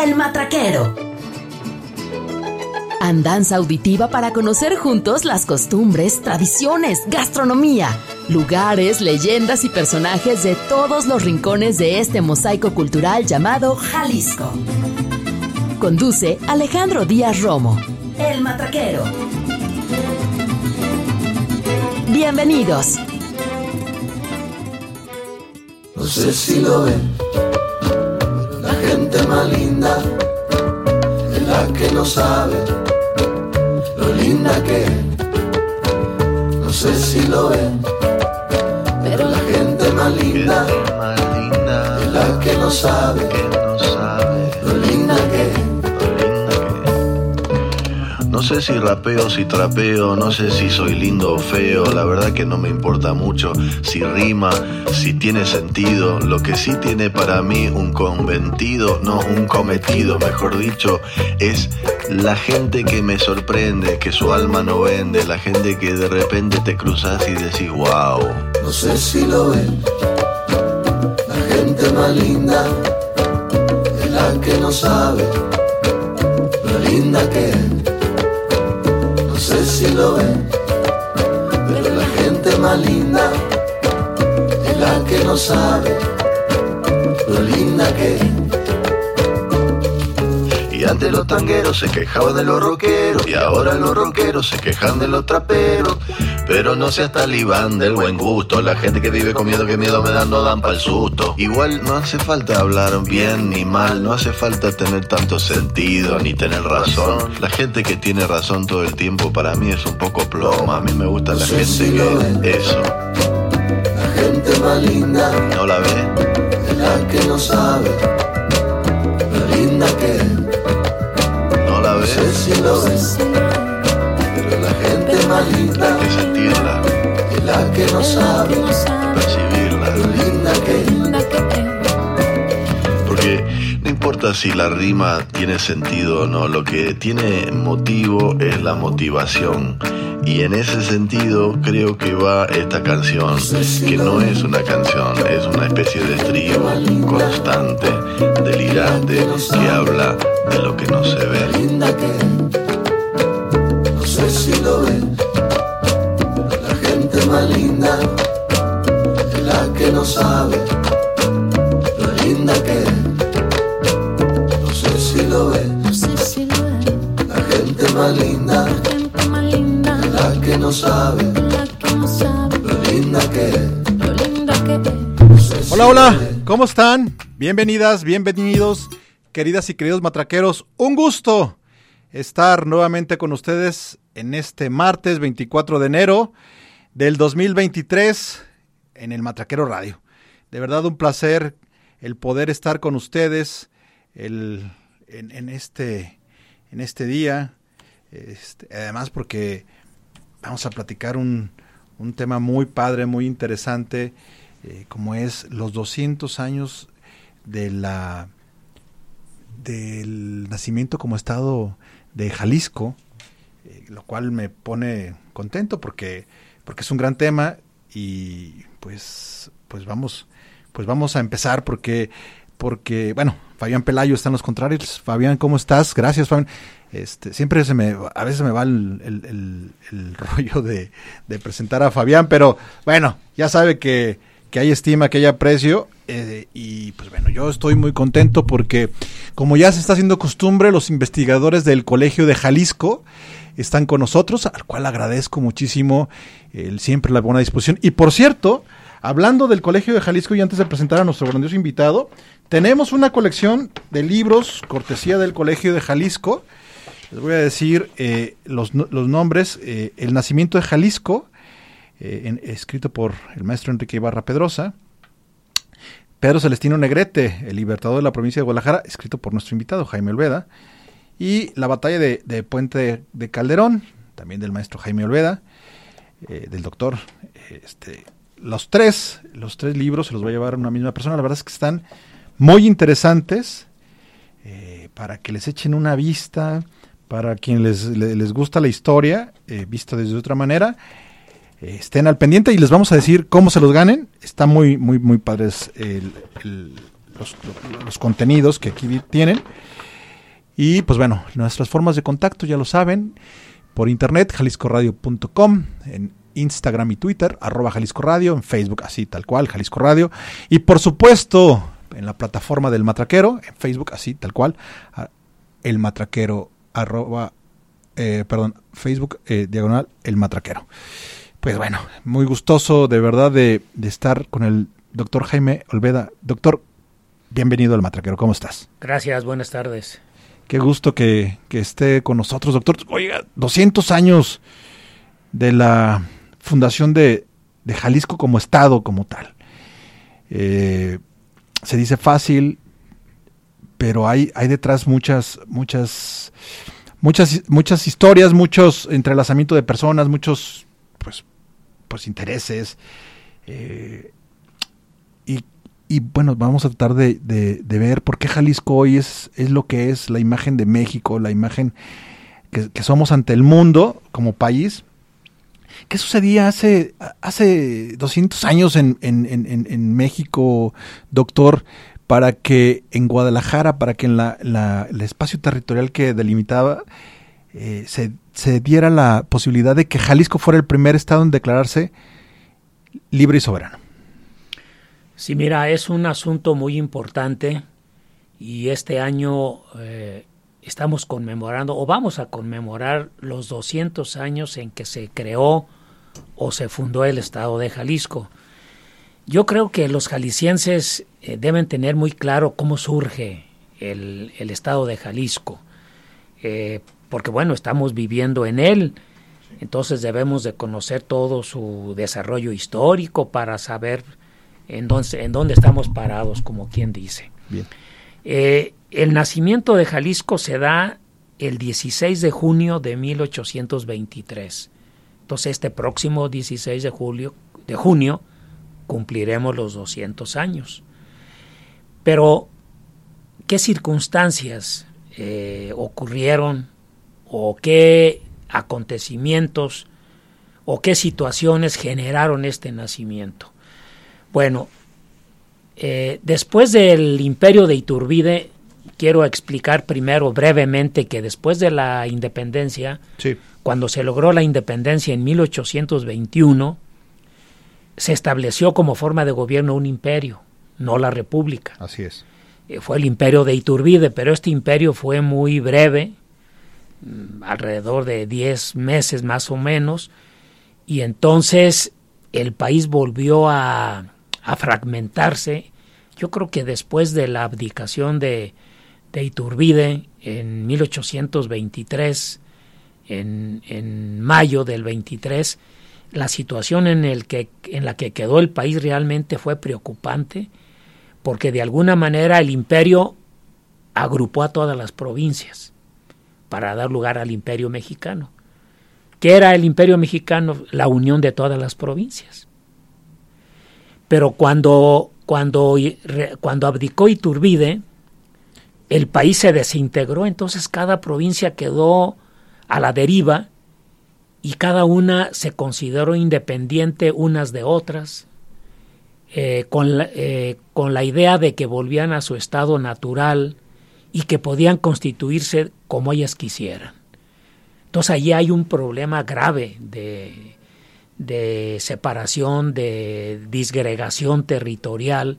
El Matraquero. Andanza auditiva para conocer juntos las costumbres, tradiciones, gastronomía, lugares, leyendas y personajes de todos los rincones de este mosaico cultural llamado Jalisco. Conduce Alejandro Díaz Romo. El Matraquero. Bienvenidos. No sé si lo ven, gente más linda es la que no sabe lo linda que es. No sé si lo ven, pero la gente más linda es la que no sabe No sé si rapeo, si trapeo, no sé si soy lindo o feo, la verdad que no me importa mucho si rima, si tiene sentido, lo que sí tiene para mí un conventido, no un cometido, mejor dicho, es la gente que me sorprende, que su alma no vende, la gente que de repente te cruzas y decís, wow. No sé si lo ven, la gente más linda es la que no sabe lo linda que es. Si lo ven, pero la gente más linda es la que no sabe lo linda que es. Y antes los tangueros se quejaban de los rockeros y ahora los rockeros se quejan de los traperos. Pero no seas talibán del buen gusto, la gente que vive con miedo, que miedo me dan, no dan pa'l susto. Igual no hace falta hablar bien ni mal, no hace falta tener tanto sentido ni tener razón. La gente que tiene razón todo el tiempo para mí es un poco ploma, a mí me gusta la gente que eso, La gente más linda ¿no la ve? es la que no sabe lo linda que. ¿No la No sé ve? si lo la gente más linda Hay que sentirla, es la que no sabe percibirla. lo linda que. Porque no importa si la rima tiene sentido o no, lo que tiene motivo es la motivación. Y en ese sentido creo que va esta canción, que no es una canción, es una especie de estribo constante, delirante, que habla de lo que no se ve. Sé si lo pero la gente más linda es la que no sabe lo linda que es. No sé si lo ven, la gente más linda es la que no sabe lo linda que es. No sé si Hola, lo hola, ¿cómo están? Bienvenidas, bienvenidos, queridas y queridos matraqueros. Un gusto estar nuevamente con ustedes en este martes 24 de enero del 2023 en el Matraquero Radio. De verdad un placer el poder estar con ustedes el- en, este, en este día. Este, además porque vamos a platicar un, un tema muy padre, muy interesante, eh, como es los 200 años de la del nacimiento como estado de Jalisco, eh, lo cual me pone contento porque porque es un gran tema y pues pues vamos pues vamos a empezar porque porque bueno Fabián Pelayo está en los contrarios. Fabián cómo estás gracias Fabián. Este siempre se me a veces me va el, el- el- el rollo de, de presentar a Fabián pero bueno ya sabe que que hay estima que hay aprecio eh, y pues bueno yo estoy muy contento porque como ya se está haciendo costumbre los investigadores del Colegio de Jalisco están con nosotros, al cual agradezco muchísimo siempre la buena disposición. Y por cierto, hablando del Colegio de Jalisco y antes de presentar a nuestro grandioso invitado, tenemos una colección de libros, cortesía del Colegio de Jalisco. Les voy a decir eh, los, los nombres. eh, el nacimiento de Jalisco, eh, escrito por el maestro Enrique Ibarra Pedrosa. Pedro Celestino Negrete, el libertador de la provincia de Guadalajara, escrito por nuestro invitado Jaime Olveda. Y la batalla de, Puente de Calderón, también del maestro Jaime Olveda, eh, del doctor. eh, Este, los tres, los tres libros se los va a llevar una misma persona. La verdad es que están muy interesantes para que les echen una vista, para quien les, le- les gusta la historia, vista desde otra manera. Estén al pendiente y les vamos a decir cómo se los ganen. Está muy, muy, muy padres los, contenidos que aquí tienen. Y pues bueno, nuestras formas de contacto ya lo saben, por internet, jaliscoradio.com, en Instagram y Twitter, arroba Jalisco Radio, en Facebook así tal cual, Jalisco Radio, y por supuesto en la plataforma del Matraquero, en Facebook así tal cual, el Matraquero, arroba, eh, perdón, Facebook eh, diagonal, el Matraquero. Pues bueno, muy gustoso de verdad de, de estar con el doctor Jaime Olveda. Doctor, bienvenido al Matraquero, ¿cómo estás? Gracias, buenas tardes. Qué gusto que, que esté con nosotros, doctor. Oiga, 200 años de la fundación de, de Jalisco como Estado, como tal. Eh, se dice fácil, pero hay, hay detrás muchas, muchas, muchas, muchas historias, muchos entrelazamientos de personas, muchos pues, pues intereses. Eh, y, y, bueno, vamos a tratar de, de, ver por qué Jalisco hoy es, es lo que es, la imagen de México, la imagen que, que somos ante el mundo como país ¿Qué sucedía hace, hace 200 años en, en, en, en México, doctor, para que en Guadalajara, para que en la, la, el espacio territorial que delimitaba, eh, se, se diera la posibilidad de que Jalisco fuera el primer estado en declararse libre y soberano? Sí, mira, es un asunto muy importante y este año eh, estamos conmemorando o vamos a conmemorar los 200 años en que se creó o se fundó el estado de Jalisco. Yo creo que los jaliscienses eh, deben tener muy claro cómo surge el, estado de Jalisco, eh, porque bueno, estamos viviendo en él, entonces debemos de conocer todo su desarrollo histórico para saber en dónde, en dónde estamos parados, como quien dice. Bien. Eh, el nacimiento de Jalisco se da el 16 de junio de 1823. Entonces este próximo 16 de, julio, de junio cumpliremos los 200 años. Pero, ¿qué circunstancias eh, ocurrieron o qué acontecimientos o qué situaciones generaron este nacimiento? Bueno, eh, después del imperio de Iturbide, quiero explicar primero brevemente que después de la independencia, cuando se logró la independencia en 1821, se estableció como forma de gobierno un imperio, no la república. Así es. Eh, fue el imperio de Iturbide, pero este imperio fue muy breve, alrededor de 10 meses más o menos, y entonces el país volvió a, a fragmentarse. Yo creo que después de la abdicación de, de Iturbide en 1823, en, en mayo del 23, la situación en, el que, en la que quedó el país realmente fue preocupante, porque de alguna manera el imperio agrupó a todas las provincias para dar lugar al imperio mexicano. ¿Qué era el imperio mexicano? La unión de todas las provincias. Pero cuando, cuando, cuando abdicó Iturbide, el país se desintegró, entonces cada provincia quedó a la deriva y cada una se consideró independiente unas de otras, eh, con, eh, con la idea de que volvían a su estado natural y que podían constituirse como ellas quisieran. Entonces allí hay un problema grave de, de separación, de disgregación territorial,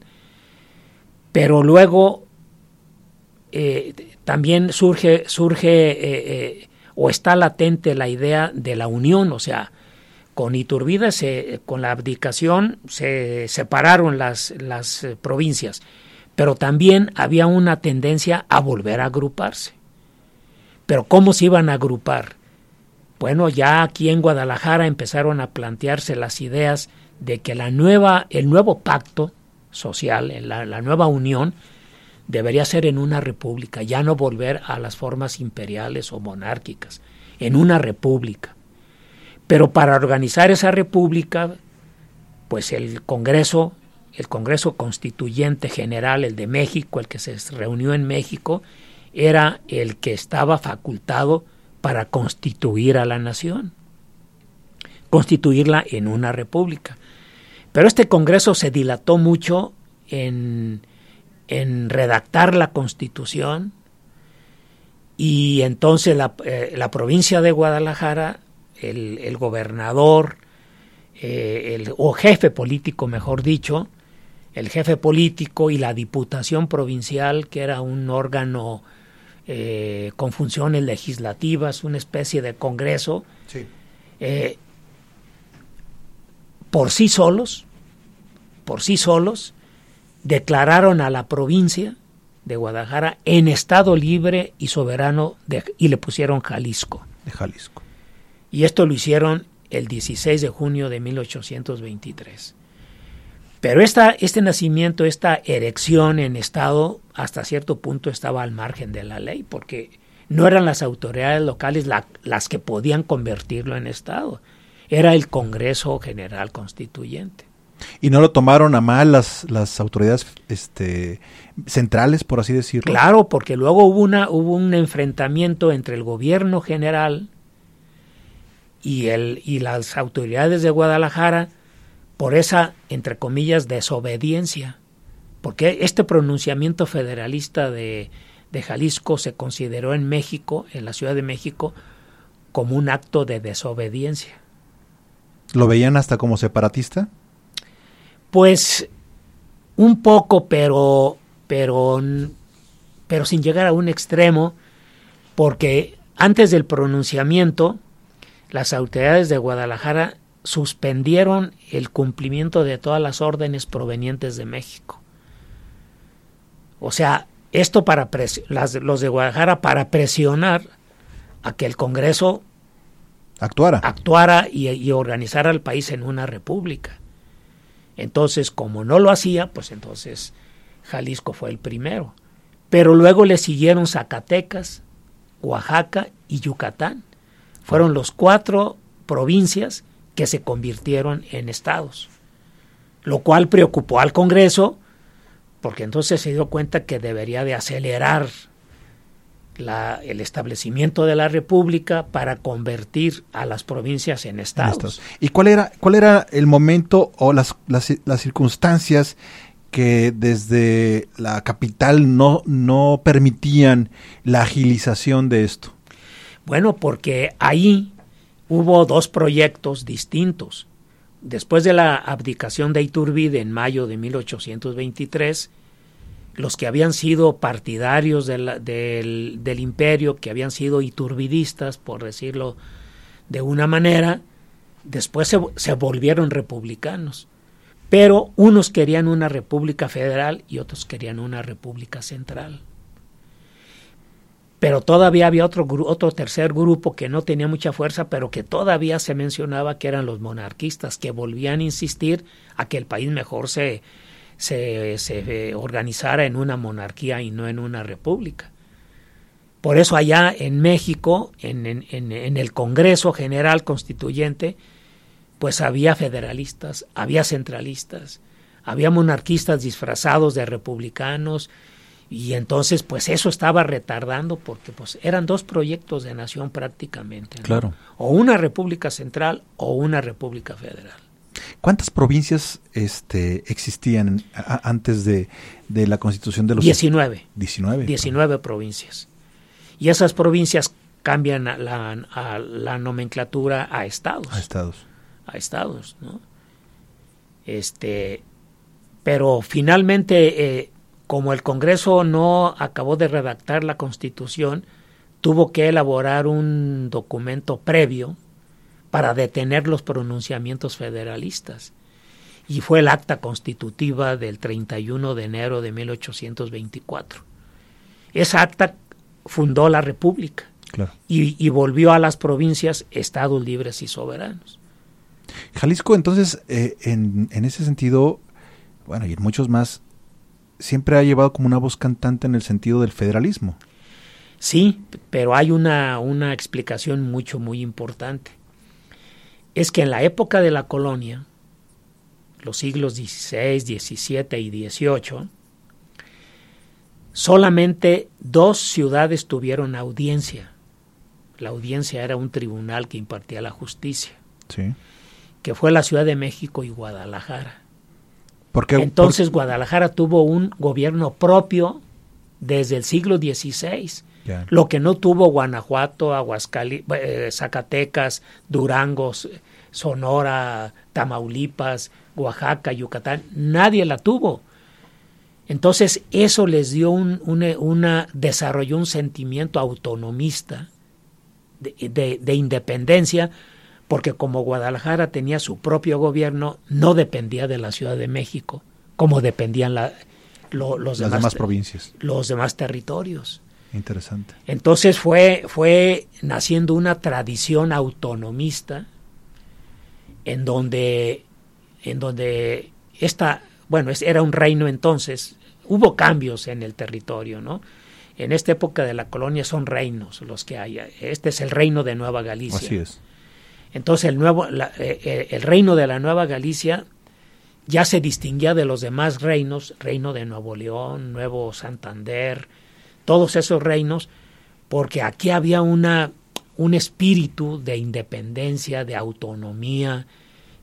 pero luego eh, también surge, surge eh, eh, o está latente la idea de la unión, o sea, con Iturbide, se, con la abdicación, se separaron las, las provincias, pero también había una tendencia a volver a agruparse. Pero ¿cómo se iban a agrupar? Bueno, ya aquí en Guadalajara empezaron a plantearse las ideas de que la nueva, el nuevo pacto social, la, la nueva unión, debería ser en una república, ya no volver a las formas imperiales o monárquicas, en una república. Pero para organizar esa república, pues el Congreso, el Congreso Constituyente General, el de México, el que se reunió en México, era el que estaba facultado para constituir a la nación, constituirla en una república. Pero este Congreso se dilató mucho en en redactar la constitución y entonces la, eh, la provincia de Guadalajara, el, el gobernador, eh, el, o jefe político, mejor dicho, el jefe político y la diputación provincial, que era un órgano eh, con funciones legislativas, una especie de congreso, Sí. eh, por sí solos, por sí solos, declararon a la provincia de Guadalajara en estado libre y soberano de- y le pusieron Jalisco. De Jalisco. Y esto lo hicieron el 16 de junio de 1823. Pero esta, este nacimiento, esta erección en Estado, hasta cierto punto estaba al margen de la ley, porque no eran las autoridades locales la- las que podían convertirlo en Estado, era el Congreso General Constituyente. Y no lo tomaron a mal las, las autoridades este, centrales, por así decirlo. Claro, porque luego hubo, una, hubo un enfrentamiento entre el gobierno general y, el, y las autoridades de Guadalajara por esa, entre comillas, desobediencia. Porque este pronunciamiento federalista de, de Jalisco se consideró en México, en la Ciudad de México, como un acto de desobediencia. ¿Lo veían hasta como separatista? Pues un poco, pero, pero, pero sin llegar a un extremo, porque antes del pronunciamiento, las autoridades de Guadalajara suspendieron el cumplimiento de todas las órdenes provenientes de México. O sea, esto para pres las, los de Guadalajara para presionar a que el Congreso Actuara. actuara y, y organizara al país en una república. Entonces, como no lo hacía, pues entonces Jalisco fue el primero. Pero luego le siguieron Zacatecas, Oaxaca y Yucatán. Fueron los cuatro provincias que se convirtieron en estados. Lo cual preocupó al Congreso, porque entonces se dio cuenta que debería de acelerar la, el establecimiento de la República para convertir a las provincias en en estados. Estados. ¿Y cuál era, cuál era el momento o las, las, las circunstancias que desde la capital no, no permitían la agilización de esto? Bueno, porque ahí hubo dos proyectos distintos. Después de la abdicación de Iturbide en mayo de 1823, los que habían sido partidarios del, del imperio, que habían sido iturbidistas, por decirlo de una manera, después se volvieron republicanos. Pero unos querían una república federal y otros querían una república central. Pero todavía había otro, otro tercer grupo que no tenía mucha fuerza, pero que todavía se mencionaba que eran los monarquistas, que volvían a insistir a que el país mejor se, se, se eh, organizara en una monarquía y no en una república. Por eso allá en México, en- en- en el Congreso General Constituyente, pues había federalistas, había centralistas, había monarquistas disfrazados de republicanos, y entonces pues eso estaba retardando porque pues eran dos proyectos de nación prácticamente. ¿no? Claro. O una república central o una república federal. ¿Cuántas provincias este, existían a- antes de, de la constitución de los 19. 19? 19 provincias. Y esas provincias cambian a la, a la nomenclatura a estados. A estados. a estados, ¿no? Este, pero finalmente, eh, como el Congreso no acabó de redactar la Constitución, tuvo que elaborar un documento previo para detener los pronunciamientos federalistas. Y fue el acta constitutiva del 31 de enero de 1824. Esa acta fundó la República Claro. y, y volvió a las provincias estados libres y soberanos. Jalisco, entonces, eh, en, en ese sentido, bueno, y en muchos más, siempre ha llevado como una voz cantante en el sentido del federalismo. Sí, pero hay una, una explicación mucho, muy importante. Es que en la época de la colonia, los siglos XVI, XVII y XVIII, solamente dos ciudades tuvieron audiencia. La audiencia era un tribunal que impartía la justicia, Sí. que fue la Ciudad de México y Guadalajara. Porque, Entonces Guadalajara tuvo un gobierno propio desde el siglo XVI. Ya. Lo que no tuvo Guanajuato, Aguascalientes, eh, Zacatecas, Durango, Sonora, Tamaulipas, Oaxaca, Yucatán, nadie la tuvo. Entonces eso les dio un, una, una, desarrolló un sentimiento autonomista de, de, de, independencia, porque como Guadalajara tenía su propio gobierno, no dependía de la Ciudad de México, como dependían la, lo, los las demás, demás provincias, los demás territorios. Interesante. Entonces fue, fue naciendo una tradición autonomista en donde, en donde esta, bueno, era un reino entonces, hubo cambios en el territorio, ¿no? En esta época de la colonia son reinos los que hay. Este es el reino de Nueva Galicia. Así es. Entonces el, nuevo, la, eh, el reino de la Nueva Galicia ya se distinguía de los demás reinos, reino de Nuevo León, Nuevo Santander, todos esos reinos, porque aquí había una, un espíritu de independencia, de autonomía,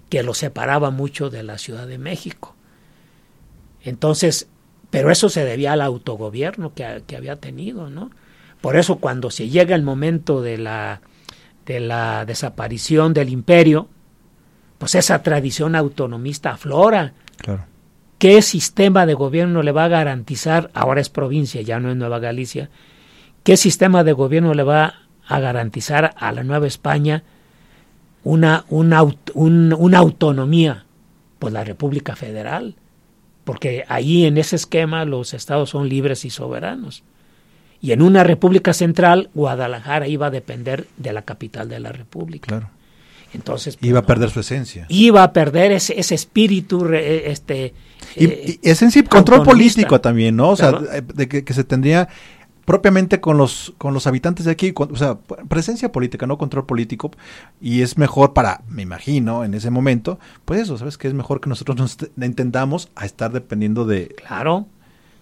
que lo separaba mucho de la Ciudad de México. Entonces, pero eso se debía al autogobierno que, que había tenido, ¿no? Por eso cuando se llega el momento de la, de la desaparición del imperio, pues esa tradición autonomista aflora. Claro. ¿Qué sistema de gobierno le va a garantizar, ahora es provincia, ya no es Nueva Galicia, qué sistema de gobierno le va a garantizar a la Nueva España una, una, un, una autonomía? Pues la República Federal, porque ahí en ese esquema los estados son libres y soberanos. Y en una república central, Guadalajara iba a depender de la capital de la república. Claro. Entonces pues, iba a perder su esencia. Iba a perder ese, ese espíritu, este y, eh, y esencia control político también, ¿no? O claro. sea, de que, que, se tendría propiamente con los con los habitantes de aquí, con, o sea, presencia política, no control político, y es mejor para, me imagino, en ese momento, pues eso, ¿sabes? Que es mejor que nosotros nos entendamos a estar dependiendo de claro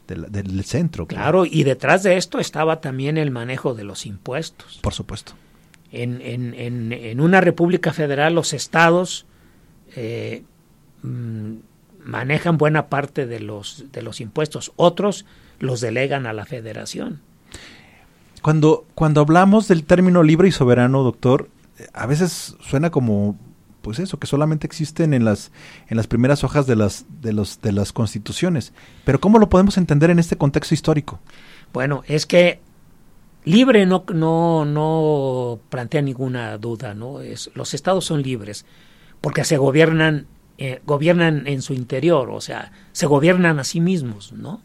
del, del centro. Claro. claro, y detrás de esto estaba también el manejo de los impuestos. Por supuesto. En, en, en, en una república federal los estados eh, mmm, manejan buena parte de los, de los impuestos, otros los delegan a la federación. Cuando, cuando hablamos del término libre y soberano, doctor, a veces suena como pues eso, que solamente existen en las, en las primeras hojas de las, de, los, de las constituciones. Pero ¿cómo lo podemos entender en este contexto histórico? Bueno, es que libre no, no, no plantea ninguna duda, ¿no? Es, los estados son libres porque se gobiernan, eh, gobiernan en su interior, o sea, se gobiernan a sí mismos, ¿no?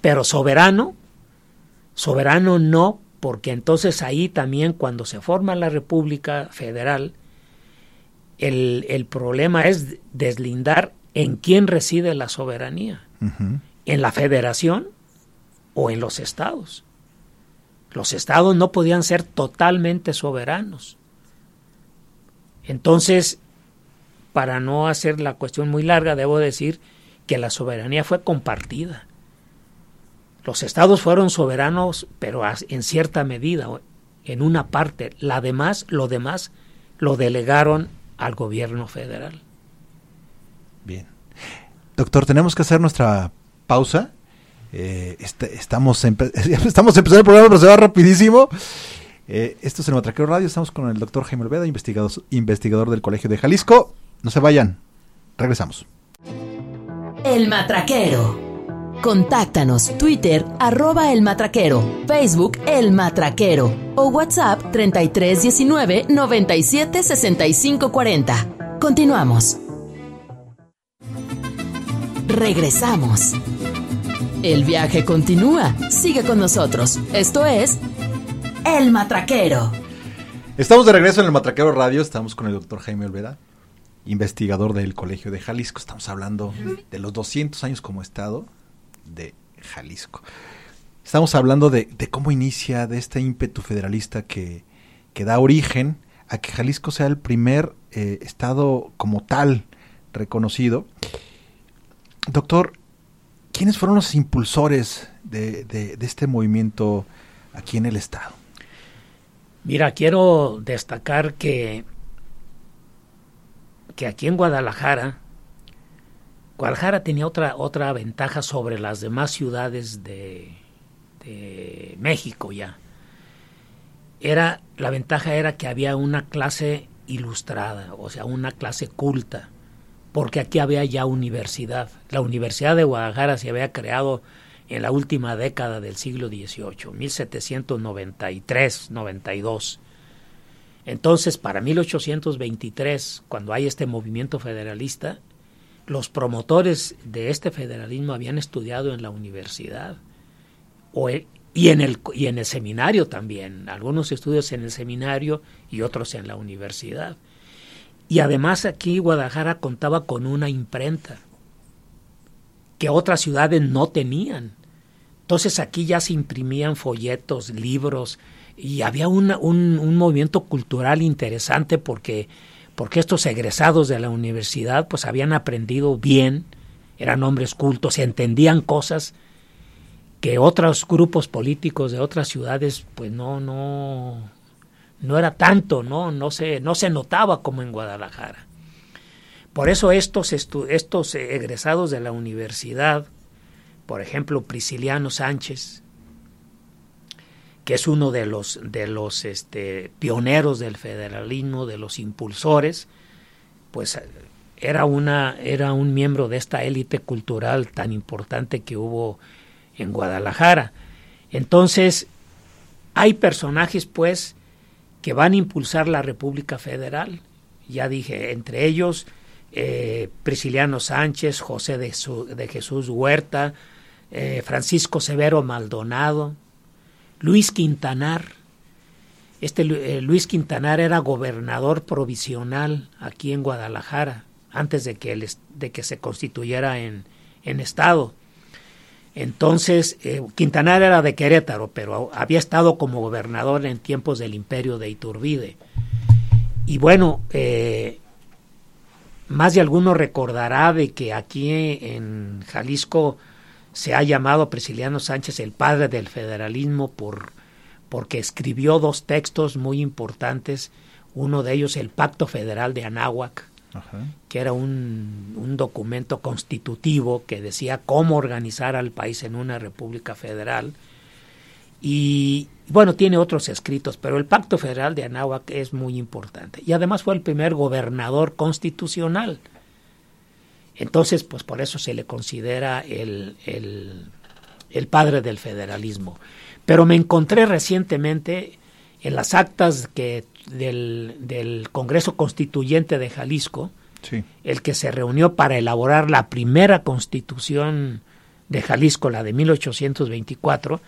Pero soberano, soberano no, porque entonces ahí también cuando se forma la República Federal, el, el, problema es deslindar en quién reside la soberanía, uh -huh. en la federación o en los estados. Los estados no podían ser totalmente soberanos. Entonces, para no hacer la cuestión muy larga, debo decir que la soberanía fue compartida. Los estados fueron soberanos, pero en cierta medida, en una parte. La demás, lo demás lo delegaron al gobierno federal. Bien. Doctor, tenemos que hacer nuestra pausa. Eh, este, estamos, empe estamos empezando el programa, pero se va rapidísimo. Eh, esto es el Matraquero Radio. Estamos con el doctor Jaime Olveda, investigador, investigador del Colegio de Jalisco. No se vayan. Regresamos. El Matraquero. Contáctanos Twitter arroba el matraquero, Facebook el matraquero o WhatsApp 3319 97 65 40. Continuamos. Regresamos. El viaje continúa. Sigue con nosotros. Esto es El Matraquero. Estamos de regreso en el Matraquero Radio. Estamos con el doctor Jaime Olvera, investigador del Colegio de Jalisco. Estamos hablando de los 200 años como Estado de Jalisco. Estamos hablando de, cómo inicia, de este ímpetu federalista que, que, da origen a que Jalisco sea el primer eh, estado como tal reconocido. Doctor, ¿quiénes fueron los impulsores de, de, de este movimiento aquí en el estado? Mira, quiero destacar que, que aquí en Guadalajara, Guadalajara tenía otra, otra ventaja sobre las demás ciudades de, México ya. Era, la ventaja era que había una clase ilustrada, o sea, una clase culta, porque aquí había ya universidad. La Universidad de Guadalajara se había creado en la última década del siglo XVIII, 1793-92. Entonces, para 1823, cuando hay este movimiento federalista, los promotores de este federalismo habían estudiado en la universidad e, y, en el, y en el seminario también, algunos estudios en el seminario y otros en la universidad. Y además aquí Guadalajara contaba con una imprenta que otras ciudades no tenían. Entonces aquí ya se imprimían folletos, libros, y había un, un, movimiento cultural interesante porque, porque estos egresados de la universidad pues habían aprendido bien, eran hombres cultos, entendían cosas que otros grupos políticos de otras ciudades pues no no no era tanto, no no se no se notaba como en Guadalajara. Por eso estos estos egresados de la universidad, por ejemplo, Prisciliano Sánchez, que es uno de los, de los este, pioneros del federalismo, de los impulsores, pues era, una, era un miembro de esta élite cultural tan importante que hubo en Guadalajara. Entonces, hay personajes, pues, que van a impulsar la República Federal. Ya dije, entre ellos, eh, Prisciliano Sánchez, José de, de Jesús Huerta, eh, Francisco Severo Maldonado, Luis Quintanar. Este eh, Luis Quintanar era gobernador provisional aquí en Guadalajara antes de que, de que se constituyera en, Estado. Entonces, eh, Quintanar era de Querétaro, pero había estado como gobernador en tiempos del imperio de Iturbide. Y bueno, eh, más de alguno recordará de que aquí en Jalisco se ha llamado a Prisciliano Sánchez el padre del federalismo por, porque escribió dos textos muy importantes, uno de ellos el Pacto Federal de Anáhuac, que era un, un, documento constitutivo que decía cómo organizar al país en una república federal. Y bueno, tiene otros escritos, pero el Pacto Federal de Anáhuac es muy importante. Y además fue el primer gobernador constitucional entonces, pues por eso se le considera el, el, padre del federalismo. Pero me encontré recientemente en las actas que del, del Congreso Constituyente de Jalisco, el que se reunió para elaborar la primera constitución de Jalisco, la de 1824,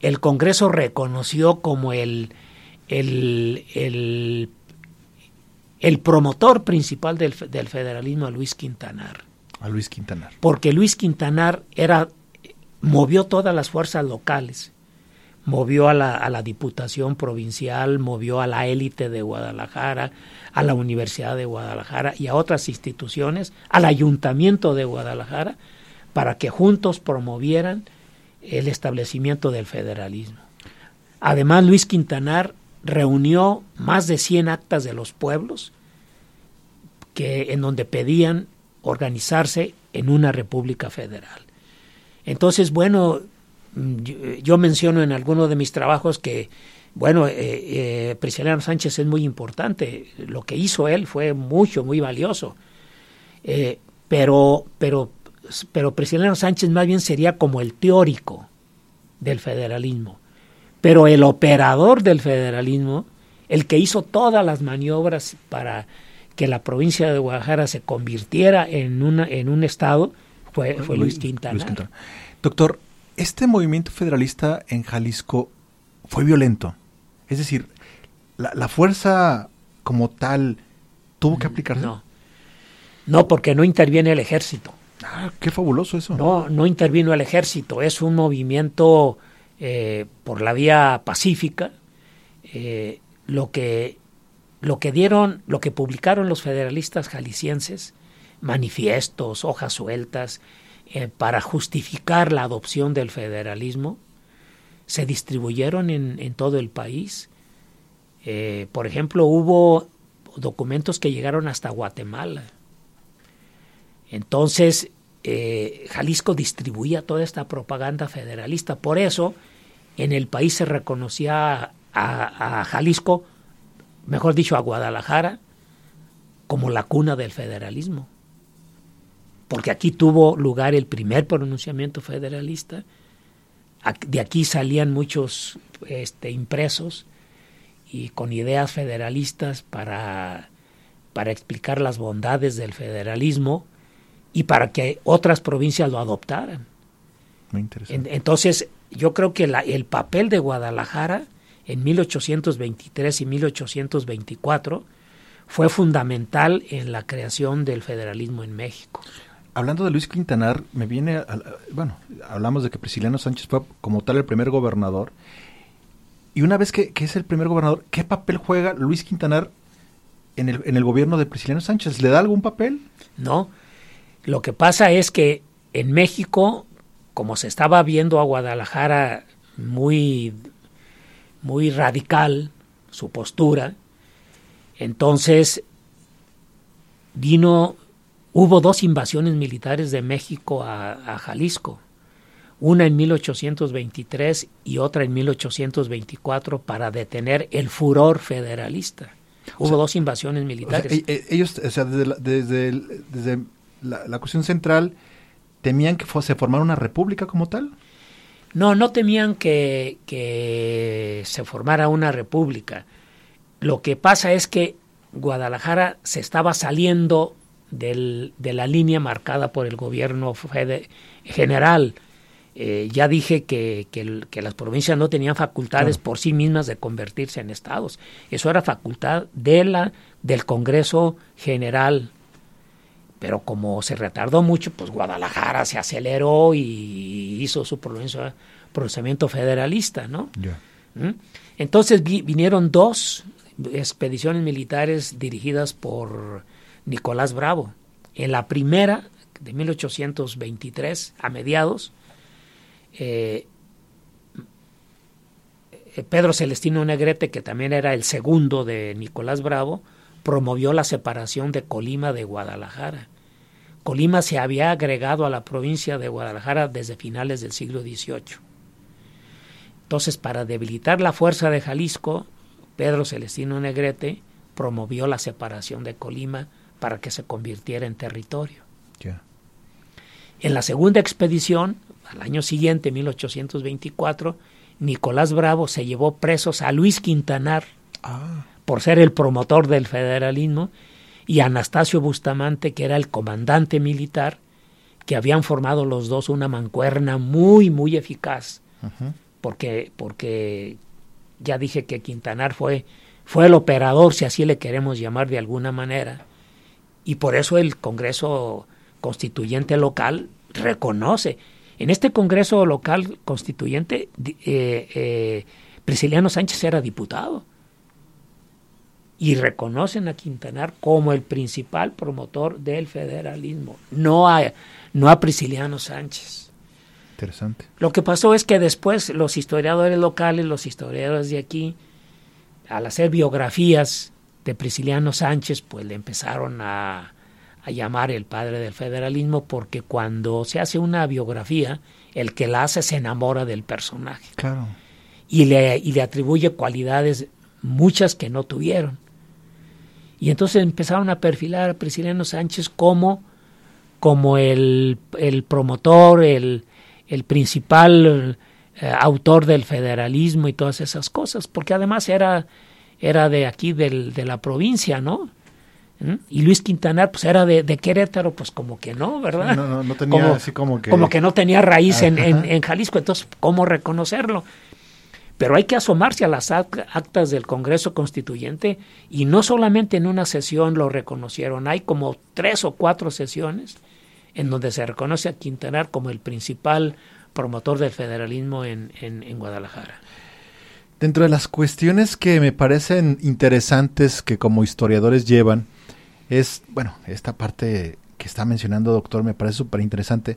el Congreso reconoció como el, el, el, el promotor principal del, del, federalismo a Luis Quintanar. A Luis Quintanar. Porque Luis Quintanar era, movió todas las fuerzas locales, movió a la, Diputación Provincial, movió a la élite de Guadalajara, a la Universidad de Guadalajara y a otras instituciones, al Ayuntamiento de Guadalajara, para que juntos promovieran el establecimiento del federalismo. Además, Luis Quintanar reunió más de 100 actas de los pueblos que en donde pedían organizarse en una república federal. Entonces, bueno, yo, menciono en alguno de mis trabajos que, bueno, eh, eh, Sánchez es muy importante, lo que hizo él fue mucho, muy valioso, eh, pero, pero, pero Prisciliano Sánchez más bien sería como el teórico del federalismo, pero el operador del federalismo, el que hizo todas las maniobras para que la provincia de Guadalajara se convirtiera en, una, en un estado fue, fue Luis, Quintana. Doctor, este movimiento federalista en Jalisco fue violento. Es decir, la, fuerza como tal tuvo que mm, aplicarse. No. No, porque no interviene el ejército. Ah, qué fabuloso eso. No, no intervino el ejército. Es un movimiento eh, por la vía pacífica. Eh, lo que lo que dieron, lo que publicaron los federalistas jaliscienses, manifiestos, hojas sueltas, eh, para justificar la adopción del federalismo, se distribuyeron en, todo el país. Eh, por ejemplo, hubo documentos que llegaron hasta Guatemala. Entonces, eh, Jalisco distribuía toda esta propaganda federalista. Por eso en el país se reconocía a, a Jalisco, mejor dicho, a Guadalajara, como la cuna del federalismo. Porque aquí tuvo lugar el primer pronunciamiento federalista, de aquí salían muchos este, impresos y con ideas federalistas para, para explicar las bondades del federalismo y para que otras provincias lo adoptaran. Muy interesante. entonces, yo creo que la, el papel de Guadalajara en 1823 y 1824 fue fundamental en la creación del federalismo en México. Hablando de Luis Quintanar, me viene, bueno, hablamos de que Prisciliano Sánchez fue como tal el primer gobernador. Y una vez que, es el primer gobernador, ¿qué papel juega Luis Quintanar en el, en el gobierno de Prisciliano Sánchez? ¿Le da algún papel? No. Lo que pasa es que en México, como se estaba viendo a Guadalajara muy, muy radical, su postura, entonces vino, hubo dos invasiones militares de México a, Jalisco, una en 1823 y otra en 1824 para detener el furor federalista. Hubo dos invasiones militares. E, e, ellos, o sea, desde, desde, la, cuestión central, temían que se formara una república como tal. No, no temían que, que se formara una república. Lo que pasa es que Guadalajara se estaba saliendo del, de la línea marcada por el gobierno general. Eh, ya dije que, que, las provincias no tenían facultades por sí mismas de convertirse en estados. Eso era facultad de la, del Congreso General. Pero como se retardó mucho, pues Guadalajara se aceleró y hizo su pronunciamiento federalista, ¿no? ¿Mm? Entonces vinieron dos expediciones militares dirigidas por Nicolás Bravo. En la primera, de 1823, a mediados, eh, Pedro Celestino Negrete, que también era el segundo de Nicolás Bravo, promovió la separación de Colima de Guadalajara. Colima se había agregado a la provincia de Guadalajara desde finales del siglo XVIII. Entonces, para debilitar la fuerza de Jalisco, Pedro Celestino Negrete promovió la separación de Colima para que se convirtiera en territorio. En la segunda expedición, al año siguiente, 1824, Nicolás Bravo se llevó presos a Luis Quintanar ah. Por ser el promotor del federalismo y Anastasio Bustamante, que era el comandante militar, que habían formado los dos una mancuerna muy, muy eficaz, porque, porque ya dije que Quintanar fue, fue el operador, si así le queremos llamar de alguna manera, y por eso el Congreso Constituyente local reconoce. En este Congreso local constituyente, eh, eh, Prisciliano Sánchez era diputado y reconocen a Quintanar como el principal promotor del federalismo, no a, no a Prisciliano Sánchez. Interesante. Lo que pasó es que después los historiadores locales, los historiadores de aquí, al hacer biografías de Prisciliano Sánchez, pues le empezaron a, a llamar el padre del federalismo porque cuando se hace una biografía, el que la hace se enamora del personaje. Claro. Y le, y le atribuye cualidades muchas que no tuvieron. Y entonces empezaron a perfilar a Prisciliano Sánchez como, como el, el promotor, el, el principal eh, autor del federalismo y todas esas cosas, porque además era, era de aquí del, de la provincia, ¿no? ¿Mm? Y Luis Quintanar, pues era de, Querétaro, pues como que no, ¿verdad? No, no, tenía como, así como que... Como que no tenía raíz en, en, Jalisco, entonces, ¿cómo reconocerlo? Pero hay que asomarse a las actas del Congreso Constituyente y no solamente en una sesión lo reconocieron, hay como tres o cuatro sesiones en donde se reconoce a Quintanar como el principal promotor del federalismo en, en, Guadalajara. Dentro de las cuestiones que me parecen interesantes que como historiadores llevan, es, bueno, esta parte que está mencionando, doctor, me parece súper interesante.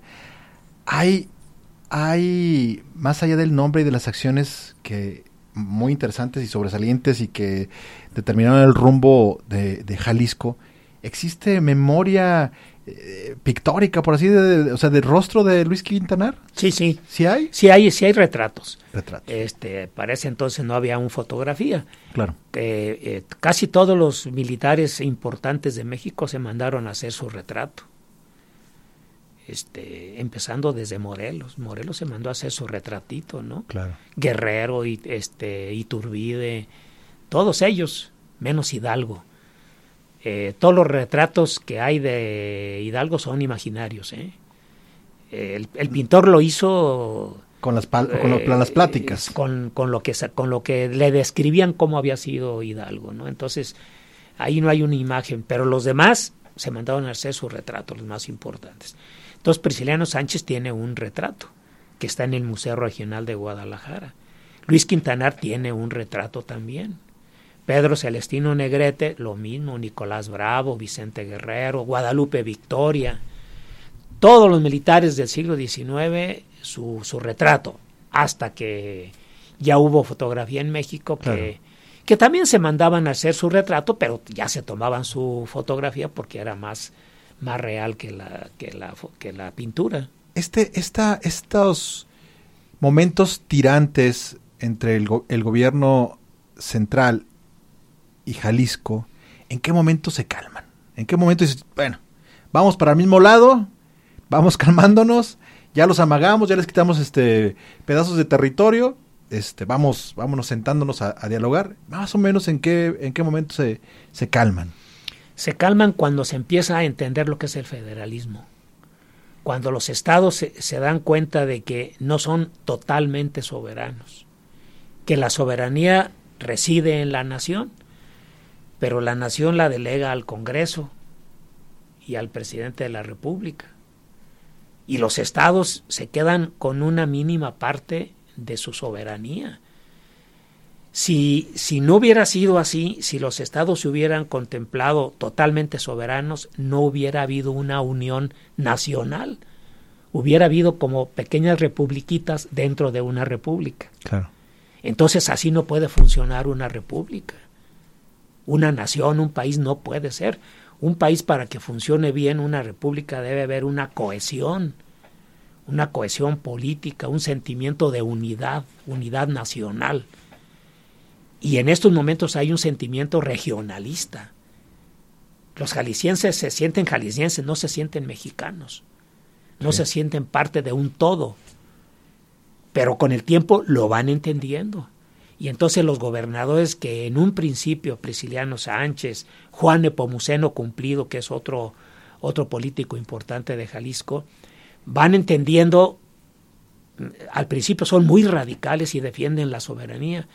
Hay, hay, más allá del nombre y de las acciones que muy interesantes y sobresalientes y que determinaron el rumbo de, de Jalisco, existe memoria eh, pictórica, por así, de, o sea, del rostro de Luis Quintanar? Sí, sí. ¿Sí hay? Sí hay, sí hay retratos. Retratos. Este, para ese entonces no había un fotografía. Claro. Eh, eh, casi todos los militares importantes de México se mandaron a hacer su retrato. Este, empezando desde Morelos. Morelos se mandó a hacer su retratito, ¿no? Claro. Guerrero, y, este, Iturbide, todos ellos, menos Hidalgo. Eh, todos los retratos que hay de Hidalgo son imaginarios. ¿eh? El, el, pintor lo hizo con las, con, lo, con las pláticas, con, con, lo que con lo que le describían cómo había sido Hidalgo, ¿no? Entonces ahí no hay una imagen, pero los demás se mandaron a hacer su retrato, los más importantes. Entonces Prisciliano Sánchez tiene un retrato que está en el Museo Regional de Guadalajara. Luis Quintanar tiene un retrato también. Pedro Celestino Negrete, lo mismo, Nicolás Bravo, Vicente Guerrero, Guadalupe Victoria, todos los militares del siglo XIX, su, su retrato, hasta que ya hubo fotografía en México que, claro. que también se mandaban a hacer su retrato, pero ya se tomaban su fotografía porque era más, más real que la, que la, que la pintura. Este, esta, estos momentos tirantes entre el, gobierno central y Jalisco, ¿en qué momento se calman? ¿En qué momento dices, bueno, vamos para el mismo lado, vamos calmándonos, ya los amagamos, ya les quitamos este pedazos de territorio, este, vamos, vámonos sentándonos a, a dialogar, más o menos en qué, en qué momento se, se calman. Se calman cuando se empieza a entender lo que es el federalismo. Cuando los estados se, dan cuenta de que no son totalmente soberanos, que la soberanía reside en la nación pero la nación la delega al Congreso y al presidente de la República. Y los estados se quedan con una mínima parte de su soberanía. Si, si no hubiera sido así, si los estados se hubieran contemplado totalmente soberanos, no hubiera habido una unión nacional. Hubiera habido como pequeñas republiquitas dentro de una república. Claro. Entonces así no puede funcionar una república. Una nación, un país no puede ser. Un país para que funcione bien, una república debe haber una cohesión, una cohesión política, un sentimiento de unidad, unidad nacional. Y en estos momentos hay un sentimiento regionalista. Los jaliscienses se sienten jaliscienses, no se sienten mexicanos, no sí. se sienten parte de un todo. Pero con el tiempo lo van entendiendo. Y entonces los gobernadores que en un principio, Prisciliano Sánchez, Juan Nepomuceno Cumplido, que es otro, otro político importante de Jalisco, van entendiendo, al principio son muy radicales y defienden la soberanía,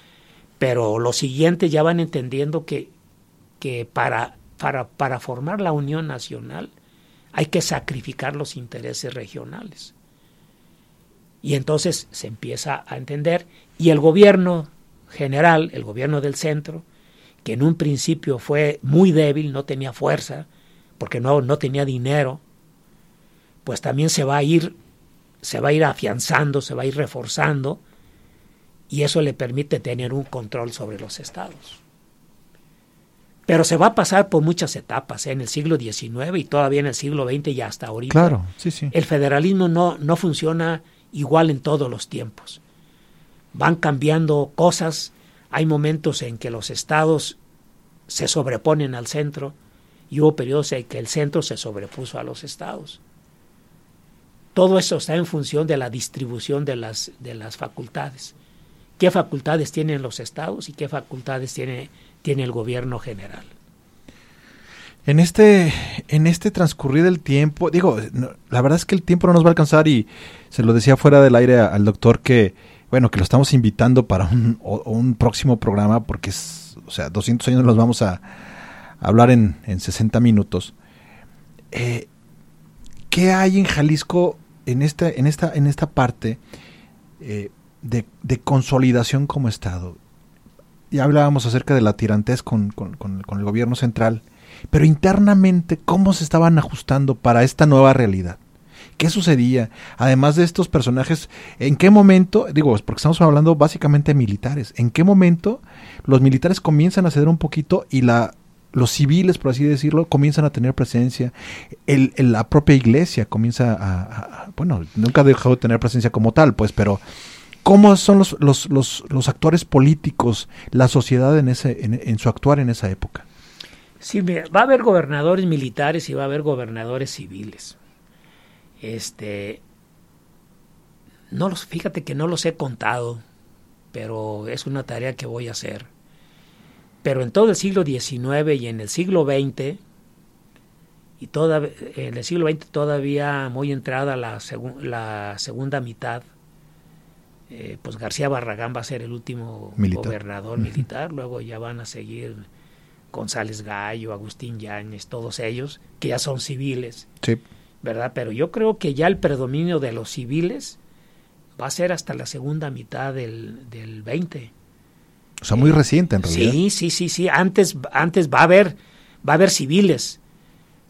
pero los siguientes ya van entendiendo que, que para, para, para formar la Unión Nacional hay que sacrificar los intereses regionales. Y entonces se empieza a entender y el gobierno general, el gobierno del centro, que en un principio fue muy débil, no tenía fuerza, porque no, no tenía dinero, pues también se va a ir, se va a ir afianzando, se va a ir reforzando, y eso le permite tener un control sobre los estados. Pero se va a pasar por muchas etapas, ¿eh? en el siglo XIX y todavía en el siglo XX y hasta ahorita. Claro, sí, sí. El federalismo no, no funciona igual en todos los tiempos van cambiando cosas, hay momentos en que los estados se sobreponen al centro y hubo periodos en que el centro se sobrepuso a los estados. Todo eso está en función de la distribución de las, de las facultades. ¿Qué facultades tienen los estados y qué facultades tiene, tiene el gobierno general? En este, en este transcurrir del tiempo, digo, la verdad es que el tiempo no nos va a alcanzar y se lo decía fuera del aire al doctor que, bueno, que lo estamos invitando para un, un próximo programa porque es, o sea, 200 años los vamos a, a hablar en, en 60 minutos. Eh, ¿Qué hay en Jalisco en esta, en esta, en esta parte eh, de, consolidación como Estado? Ya hablábamos acerca de la tirantez con, con, con, con el gobierno central, pero internamente, ¿cómo se estaban ajustando para esta nueva realidad? ¿Qué sucedía? Además de estos personajes, ¿en qué momento, digo, porque estamos hablando básicamente de militares, ¿en qué momento los militares comienzan a ceder un poquito y la, los civiles, por así decirlo, comienzan a tener presencia, el, la propia iglesia comienza a, bueno, nunca ha dejado de tener presencia como tal, pues, pero ¿cómo son los, los, los, actores políticos, la sociedad en, ese, en, su actuar en esa época? Sí, va a haber gobernadores militares y va a haber gobernadores civiles. Este, no los, fíjate que no los he contado, pero es una tarea que voy a hacer pero en todo el siglo XIX y en el siglo XX, y toda, en el siglo XX todavía muy entrada la segunda mitad, eh, pues García Barragán va a ser el último gobernador militar, luego ya van a seguir González Gallo, Agustín Yáñez, todos ellos, que ya son civiles, sí. ¿verdad? Pero yo creo que ya el predominio de los civiles va a ser hasta la segunda mitad del, del 20. O sea, muy reciente en realidad. Sí, sí, sí, sí. Antes, antes va a haber, va a haber civiles,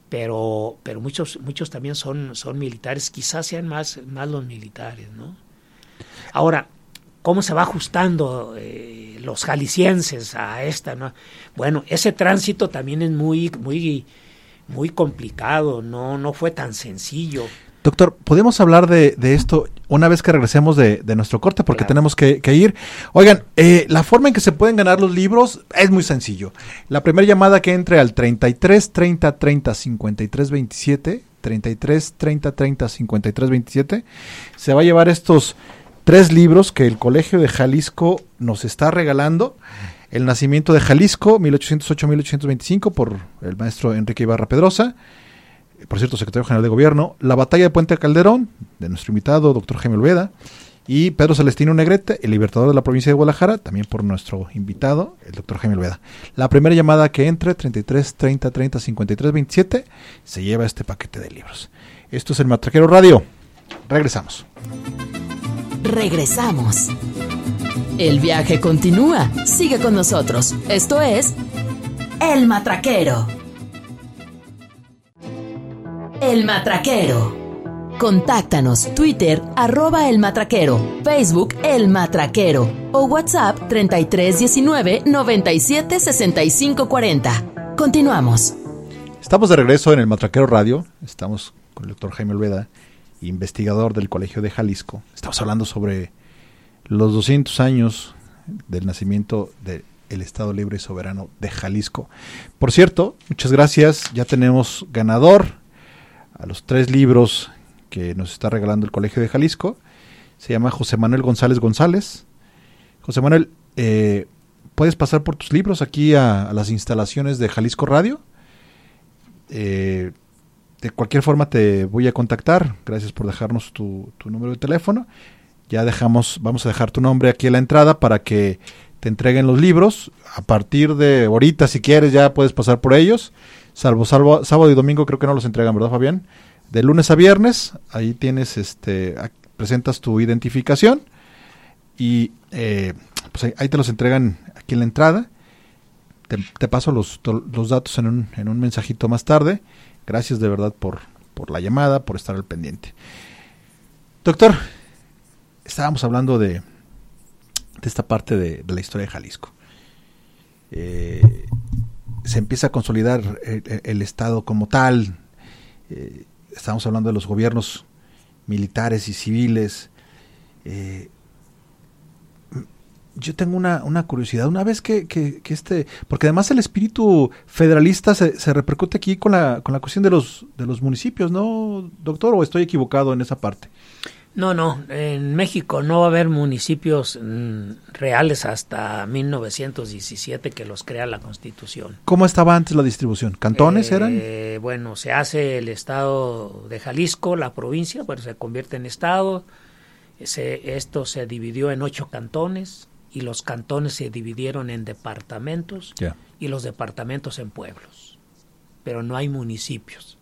pero, pero muchos, muchos también son, son militares. Quizás sean más, más los militares, ¿no? Ahora, ¿cómo se va ajustando eh, los jaliscienses a esta? ¿no? Bueno, ese tránsito también es muy, muy, muy complicado. No, no fue tan sencillo. Doctor, ¿podemos hablar de, esto una vez que regresemos de, nuestro corte? Porque tenemos que, ir. Oigan, eh, la forma en que se pueden ganar los libros es muy sencillo. La primera llamada que entre al 33 30 30 53 27, 33 30 30 53 27, se va a llevar estos tres libros que el Colegio de Jalisco nos está regalando. El nacimiento de Jalisco, 1808-1825, por el maestro Enrique Ibarra Pedrosa por cierto, secretario general de gobierno, la batalla de Puente Calderón, de nuestro invitado, doctor Jaime Olveda, y Pedro Celestino Negrete, el libertador de la provincia de Guadalajara, también por nuestro invitado, el doctor Jaime Olveda. La primera llamada que entre, 33 30 30 53 27, se lleva este paquete de libros. Esto es el Matraquero Radio. Regresamos. Regresamos. El viaje continúa. Sigue con nosotros. Esto es El Matraquero. El Matraquero. Contáctanos Twitter arroba El Matraquero, Facebook El Matraquero o WhatsApp 3319 97 65 40. Continuamos. Estamos de regreso en El Matraquero Radio. Estamos con el doctor Jaime Olveda, investigador del Colegio de Jalisco. Estamos hablando sobre los 200 años del nacimiento del Estado Libre y Soberano de Jalisco. Por cierto, muchas gracias. Ya tenemos ganador a los tres libros que nos está regalando el Colegio de Jalisco. Se llama José Manuel González González. José Manuel, eh, puedes pasar por tus libros aquí a, las instalaciones de Jalisco Radio. Eh, de cualquier forma te voy a contactar. Gracias por dejarnos tu, número de teléfono. Ya dejamos, vamos a dejar tu nombre aquí en la entrada para que te entreguen los libros. A partir de ahorita, si quieres, ya puedes pasar por ellos salvo, salvo sábado y domingo creo que no los entregan, ¿verdad, Fabián? De lunes a viernes, ahí tienes, este, presentas tu identificación y eh, pues ahí, te los entregan aquí en la entrada. Te, paso los, los datos en un, en un mensajito más tarde. Gracias de verdad por, por la llamada, por estar al pendiente. Doctor, estábamos hablando de, de esta parte de, la historia de Jalisco. Eh, se empieza a consolidar el, Estado como tal. Eh, estamos hablando de los gobiernos militares y civiles. Eh, yo tengo una, curiosidad. Una vez que, que, este, porque además el espíritu federalista se, se, repercute aquí con la, con la cuestión de los, de los municipios, ¿no, doctor? ¿O estoy equivocado en esa parte? No, no, en México no va a haber municipios mm, reales hasta 1917 que los crea la Constitución. ¿Cómo estaba antes la distribución? ¿Cantones eran? Eh, bueno, se hace el estado de Jalisco, la provincia, pero se convierte en estado. esto se dividió en ocho cantones y los cantones se dividieron en departamentos y los departamentos en pueblos. Pero no hay municipios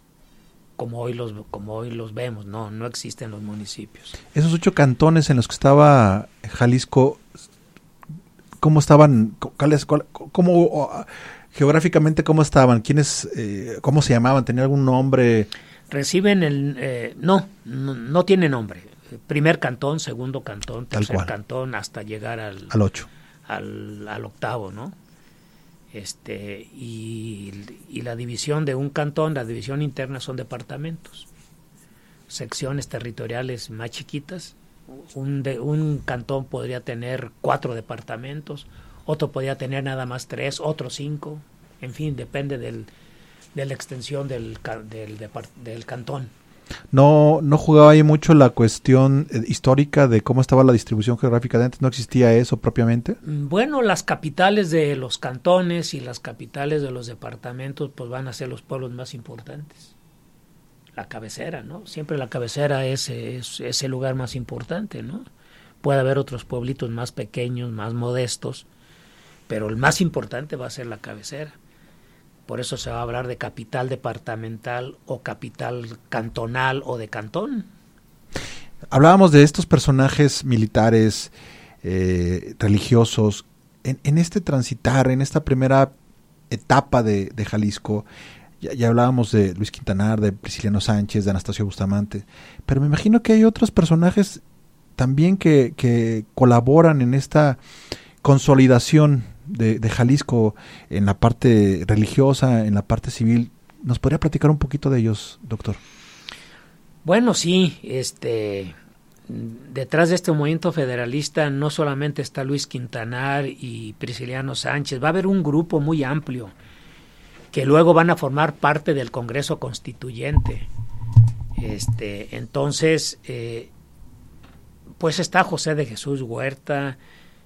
como hoy los como hoy los vemos, no, no existen los municipios. Esos ocho cantones en los que estaba Jalisco, ¿cómo estaban? ¿Cómo, geográficamente cómo estaban? ¿Quiénes, eh, cómo se llamaban? ¿Tenía algún nombre? Reciben el, eh, no, no, tiene nombre. Primer cantón, segundo cantón, tercer cantón, hasta llegar al, al ocho. Al, al octavo, ¿no? Este, y, y la división de un cantón, la división interna son departamentos, secciones territoriales más chiquitas. Un, de, un cantón podría tener cuatro departamentos, otro podría tener nada más tres, otro cinco, en fin, depende del, de la extensión del, del, del cantón. No, no jugaba ahí mucho la cuestión eh, histórica de cómo estaba la distribución geográfica de antes, ¿no existía eso propiamente? Mm, Bueno, las capitales de los cantones y las capitales de los departamentos pues van a ser los pueblos más importantes. La cabecera, ¿no? Siempre la cabecera es, es, es el lugar más importante, ¿no? Puede haber otros pueblitos más pequeños, más modestos, pero el más importante va a ser la cabecera. Por eso se va a hablar de capital departamental o capital cantonal o de cantón. Hablábamos de estos personajes militares, eh, religiosos. En, este transitar, en esta primera etapa de, Jalisco, ya, hablábamos de Luis Quintanar, de Prisciliano Sánchez, de Anastasio Bustamante, pero me imagino que hay otros personajes también que colaboran en esta consolidación de, Jalisco en la parte religiosa, en la parte civil. ¿Nos podría platicar un poquito de ellos, doctor? Bueno, sí, este detrás de este movimiento federalista no solamente está Luis Quintanar y Prisciliano Sánchez, va a haber un grupo muy amplio que luego van a formar parte del Congreso Constituyente. Este, entonces, eh, pues está José de Jesús Huerta,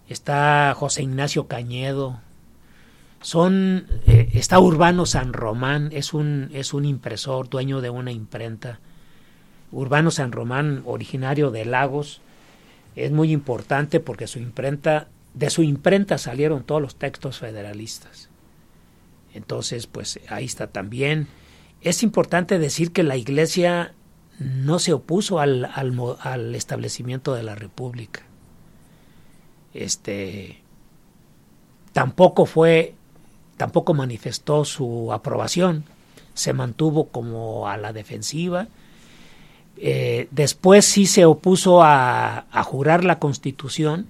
está José Ignacio Cañedo, son eh, está Urbano San Román, es un es un impresor, dueño de una imprenta. Urbano San Román, originario de Lagos, es muy importante porque su imprenta de su imprenta salieron todos los textos federalistas. Entonces, pues ahí está también. Es importante decir que la Iglesia no se opuso al, al, al establecimiento de la República este tampoco fue tampoco manifestó su aprobación se mantuvo como a la defensiva. Eh, después sí se opuso a, a, jurar la constitución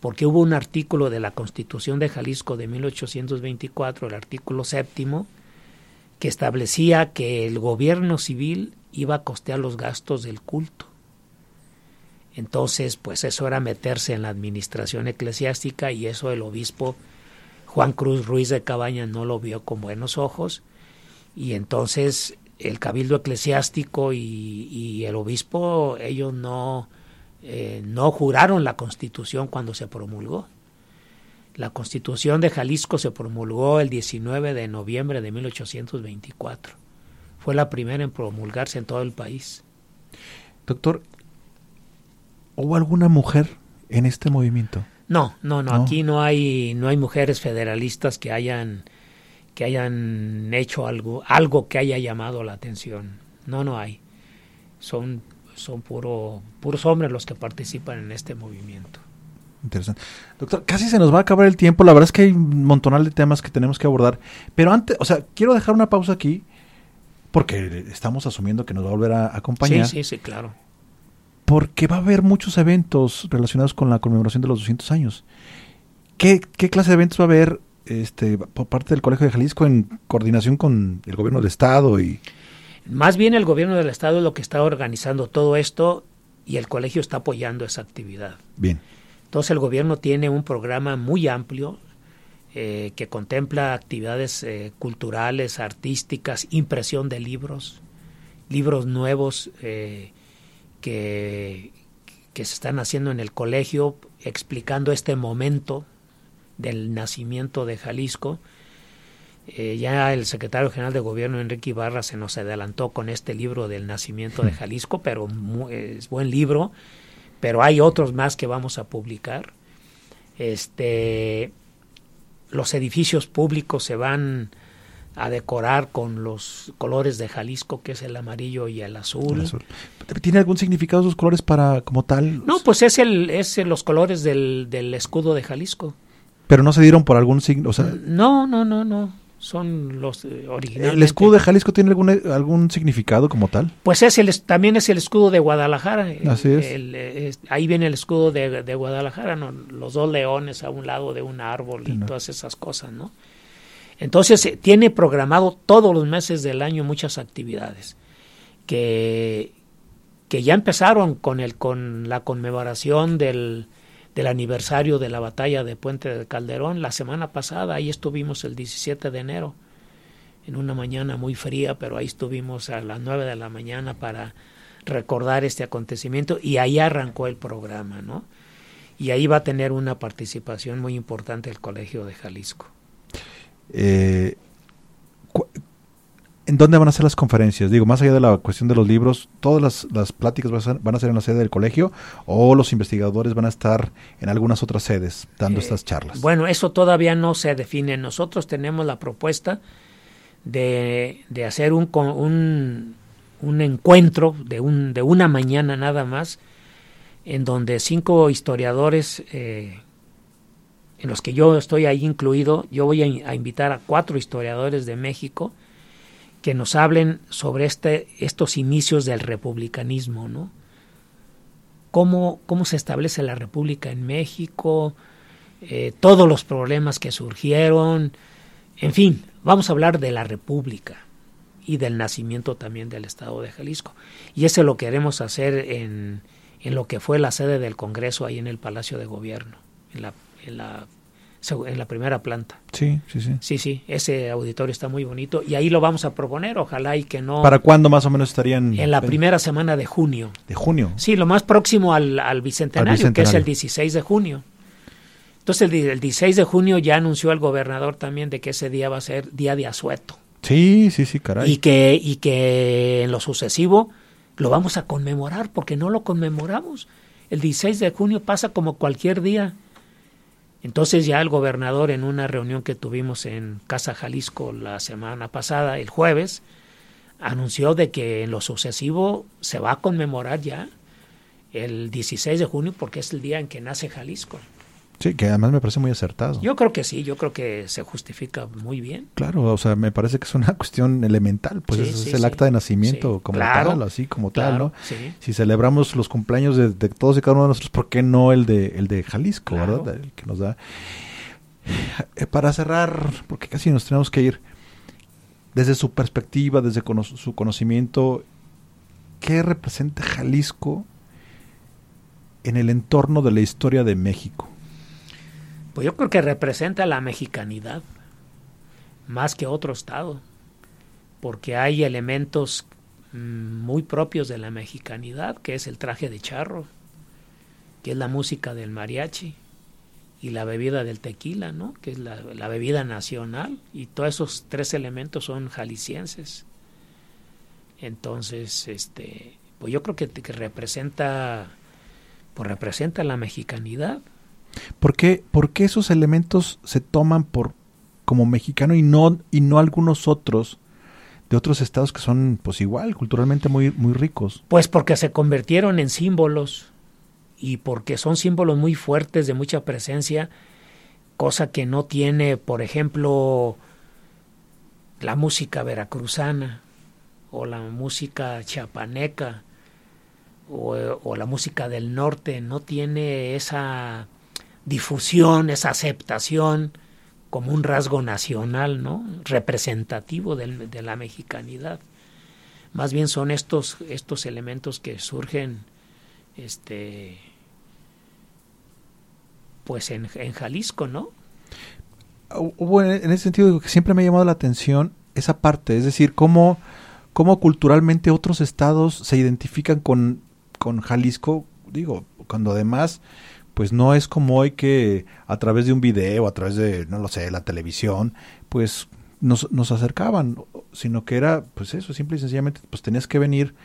porque hubo un artículo de la constitución de Jalisco de 1824 el artículo séptimo que establecía que el gobierno civil iba a costear los gastos del culto entonces, pues eso era meterse en la administración eclesiástica y eso el obispo Juan Cruz Ruiz de Cabaña no lo vio con buenos ojos y entonces el cabildo eclesiástico y, y el obispo ellos no eh, no juraron la constitución cuando se promulgó. La constitución de Jalisco se promulgó el 19 de noviembre de 1824. Fue la primera en promulgarse en todo el país. Doctor, ¿Hubo alguna mujer en este movimiento? No, no, no, no, aquí no hay no hay mujeres federalistas que hayan que hayan hecho algo algo que haya llamado la atención. No, no hay. Son son puro puros hombres los que participan en este movimiento. Interesante. Doctor, casi se nos va a acabar el tiempo. La verdad es que hay un montonal de temas que tenemos que abordar. Pero antes, o sea, quiero dejar una pausa aquí porque estamos asumiendo que nos va a volver a acompañar. Sí, sí, sí, claro porque va a haber muchos eventos relacionados con la conmemoración de los 200 años. ¿Qué, qué clase de eventos va a haber este, por parte del Colegio de Jalisco en coordinación con el gobierno del Estado? y Más bien el gobierno del Estado es lo que está organizando todo esto y el colegio está apoyando esa actividad. Bien. Entonces el gobierno tiene un programa muy amplio eh, que contempla actividades eh, culturales, artísticas, impresión de libros, libros nuevos. Eh, que, que se están haciendo en el colegio explicando este momento del nacimiento de Jalisco. Eh, ya el secretario general de gobierno Enrique Ibarra se nos adelantó con este libro del nacimiento de Jalisco, pero muy, es buen libro, pero hay otros más que vamos a publicar. Este, los edificios públicos se van a decorar con los colores de Jalisco, que es el amarillo y el azul. el azul. ¿Tiene algún significado esos colores para como tal? No, pues es el es los colores del, del escudo de Jalisco. Pero no se dieron por algún signo, o sea, no, no, no, no. Son los eh, originales. ¿El escudo de Jalisco tiene algún, algún significado como tal? Pues es el, también es el escudo de Guadalajara. Así es. El, es ahí viene el escudo de, de Guadalajara, ¿no? los dos leones a un lado de un árbol y no. todas esas cosas, ¿no? Entonces eh, tiene programado todos los meses del año muchas actividades que, que ya empezaron con, el, con la conmemoración del, del aniversario de la batalla de Puente de Calderón la semana pasada. Ahí estuvimos el 17 de enero, en una mañana muy fría, pero ahí estuvimos a las 9 de la mañana para recordar este acontecimiento y ahí arrancó el programa, ¿no? Y ahí va a tener una participación muy importante el Colegio de Jalisco. Eh, ¿En dónde van a ser las conferencias? Digo, más allá de la cuestión de los libros, ¿todas las, las pláticas van a, ser, en la sede del colegio o los investigadores van a estar en algunas otras sedes dando eh, estas charlas? Bueno, eso todavía no se define. Nosotros tenemos la propuesta de, de hacer un, un, un encuentro de, un, de una mañana nada más, en donde cinco historiadores, eh, en los que yo estoy ahí incluido, yo voy a, invitar a cuatro historiadores de México, que nos hablen sobre este, estos inicios del republicanismo, ¿no? Cómo, cómo se establece la república en México, eh, todos los problemas que surgieron, en fin, vamos a hablar de la república y del nacimiento también del Estado de Jalisco. Y eso lo queremos hacer en, en lo que fue la sede del Congreso ahí en el Palacio de Gobierno, en la, en la en la primera planta. Sí, sí, sí. Sí, sí, ese auditorio está muy bonito y ahí lo vamos a proponer, ojalá y que no... ¿Para cuándo más o menos estarían? En la primera semana de junio. ¿De junio? Sí, lo más próximo al, al, bicentenario, que es el 16 de junio. Entonces el, el 16 de junio ya anunció el gobernador también de que ese día va a ser día de asueto. Sí, sí, sí, caray. Y que, y que en lo sucesivo lo vamos a conmemorar porque no lo conmemoramos. El 16 de junio pasa como cualquier día entonces ya el gobernador en una reunión que tuvimos en Casa Jalisco la semana pasada, el jueves, anunció de que en lo sucesivo se va a conmemorar ya el 16 de junio porque es el día en que nace Jalisco. Sí, que además me parece muy acertado. Yo creo que sí, yo creo que se justifica muy bien. Claro, o sea, me parece que es una cuestión elemental, pues es, el acta de nacimiento como tal, así como tal, ¿no? Si celebramos los cumpleaños de, todos y cada uno de nosotros, ¿por qué no el de el de Jalisco, verdad? El que nos da eh, para cerrar, porque casi nos tenemos que ir desde su perspectiva, desde su conocimiento, ¿qué representa Jalisco en el entorno de la historia de México? Pues yo creo que representa la mexicanidad más que otro estado, porque hay elementos mm, muy propios de la mexicanidad, que es el traje de charro, que es la música del mariachi y la bebida del tequila, ¿no? que es la, bebida nacional, y todos esos tres elementos son jaliscienses. Entonces, este, pues yo creo que, que representa, pues representa la mexicanidad. ¿Por qué, esos elementos se toman por como mexicano y no, y no algunos otros de otros estados que son pues igual, culturalmente muy, muy ricos? Pues porque se convirtieron en símbolos y porque son símbolos muy fuertes de mucha presencia, cosa que no tiene, por ejemplo, la música veracruzana o la música chapaneca o, o la música del norte, no tiene esa difusión, esa aceptación como un rasgo nacional, ¿no? representativo de la mexicanidad. Más bien son estos, estos elementos que surgen este pues en, Jalisco, ¿no? Hubo en ese sentido que siempre me ha llamado la atención esa parte, es decir, cómo, cómo culturalmente otros estados se identifican con, con Jalisco, digo, cuando además pues no es como hoy que a través de un video, a través de, no lo sé, la televisión, pues nos, nos acercaban, sino que era, pues eso, simple y sencillamente, pues tenías que venir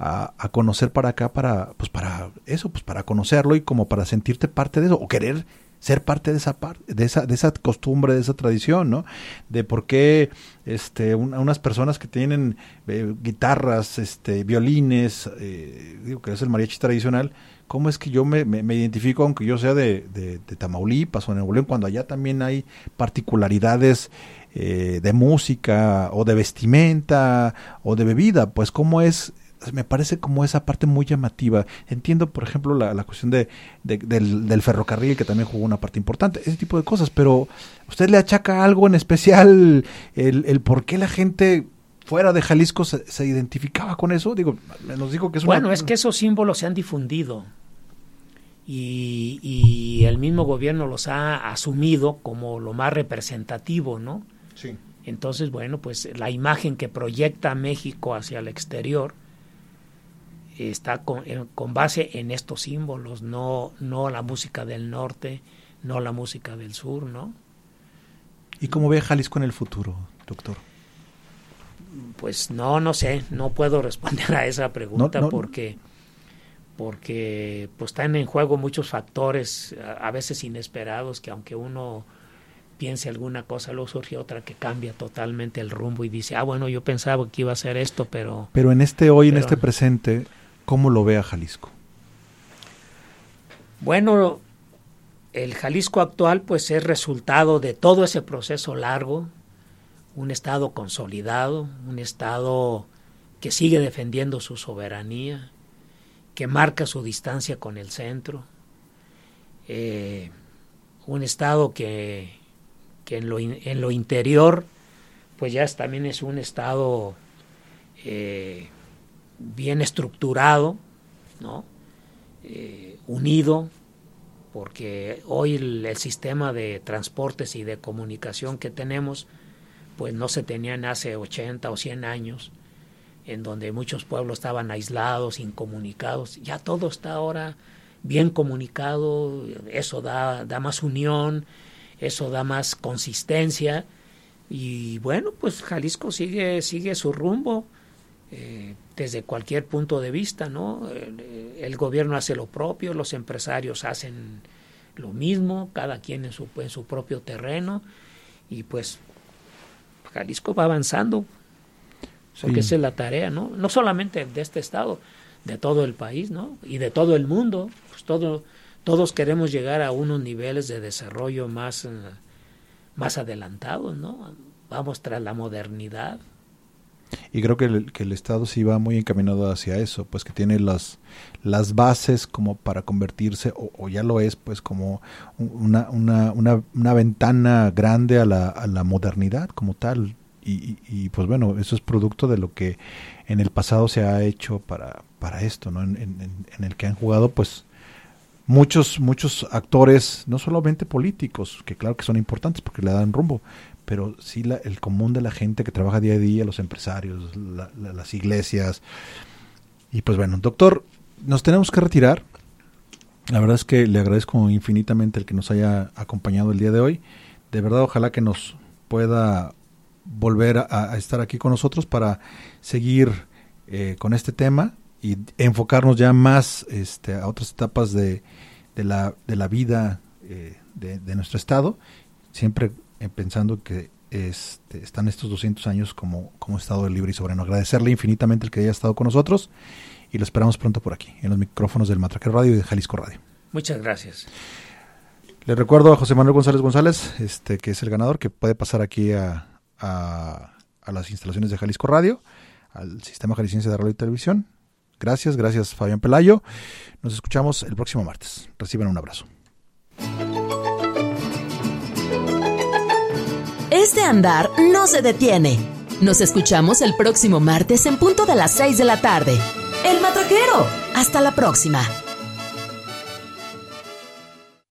a, a, conocer para acá, para, pues para eso, pues para conocerlo y como para sentirte parte de eso, o querer ser parte de esa parte, de esa, de esa costumbre, de esa tradición, ¿no? De por qué este, unas personas que tienen eh, guitarras, este, violines, eh, digo que es el mariachi tradicional, ¿Cómo es que yo me, me, identifico, aunque yo sea de, de, Tamaulipas o de Nuevo León, cuando allá también hay particularidades eh, de música o de vestimenta o de bebida? Pues cómo es me parece como esa parte muy llamativa. Entiendo, por ejemplo, la, la cuestión de, del, ferrocarril, que también jugó una parte importante, ese tipo de cosas, pero ¿usted le achaca algo en especial el, el por qué la gente fuera de Jalisco se, identificaba con eso? Digo, nos dijo que es Bueno, es que esos símbolos se han difundido y, y, el mismo gobierno los ha asumido como lo más representativo, ¿no? Sí. Entonces, bueno, pues la imagen que proyecta México hacia el exterior está con, con, base en estos símbolos, no, no la música del norte, no la música del sur, ¿no? ¿Y cómo ve Jalisco en el futuro, doctor? Pues no, no sé, no puedo responder a esa pregunta porque porque pues están en juego muchos factores a, veces inesperados que aunque uno piense alguna cosa, luego surge otra que cambia totalmente el rumbo y dice, ah, bueno, yo pensaba que iba a ser esto, pero... Pero en este hoy, en este presente, ¿cómo lo ve a Jalisco? Bueno, el Jalisco actual pues es resultado de todo ese proceso largo, un Estado consolidado, un Estado que sigue defendiendo su soberanía, que marca su distancia con el centro, eh, un Estado que, que en, lo en, lo, interior pues ya también es un Estado eh, bien estructurado, ¿no? Eh, unido, porque hoy el, sistema de transportes y de comunicación que tenemos pues no se tenían hace 80 o 100 años, en donde muchos pueblos estaban aislados, incomunicados. Ya todo está ahora bien comunicado, eso da, da más unión, eso da más consistencia. Y bueno, pues Jalisco sigue, sigue su rumbo eh, desde cualquier punto de vista, ¿no? El, gobierno hace lo propio, los empresarios hacen lo mismo, cada quien en su, en su propio terreno, y pues Jalisco va avanzando, porque esa es la tarea, ¿no? No solamente de este estado, de todo el país, ¿no? Y de todo el mundo, pues todo, todos queremos llegar a unos niveles de desarrollo más, eh, más adelantados, ¿no? Vamos tras la modernidad. Y creo que el, que el Estado sí va muy encaminado hacia eso, pues que tiene las, las bases como para convertirse, o, ya lo es, pues como una, una, una, ventana grande a la, a la modernidad como tal. Y, pues bueno, eso es producto de lo que en el pasado se ha hecho para, para esto, ¿no? En, en el que han jugado pues muchos, muchos actores, no solamente políticos, que claro que son importantes porque le dan rumbo, pero sí la, el común de la gente que trabaja día a día, los empresarios, las iglesias. Y pues bueno, doctor, nos tenemos que retirar. La verdad es que le agradezco infinitamente el que nos haya acompañado el día de hoy. De verdad, ojalá que nos pueda volver a, estar aquí con nosotros para seguir eh, con este tema y enfocarnos ya más este, a otras etapas de, la, de la vida eh, de nuestro estado. Siempre eh, pensando que este, están estos 200 años como, como Estado libre y soberano. Agradecerle infinitamente el que haya estado con nosotros y lo esperamos pronto por aquí, en los micrófonos del Matraquero Radio y de Jalisco Radio. Muchas gracias. Le recuerdo a José Manuel González González, este, que es el ganador, que puede pasar aquí a, a, a las instalaciones de Jalisco Radio, al Sistema Jalisciense de Radio y Televisión. Gracias, gracias Fabián Pelayo. Nos escuchamos el próximo martes. Reciban un abrazo. Este andar no se detiene. Nos escuchamos el próximo martes en punto de las 6 de la tarde. El Matraquero. Hasta la próxima.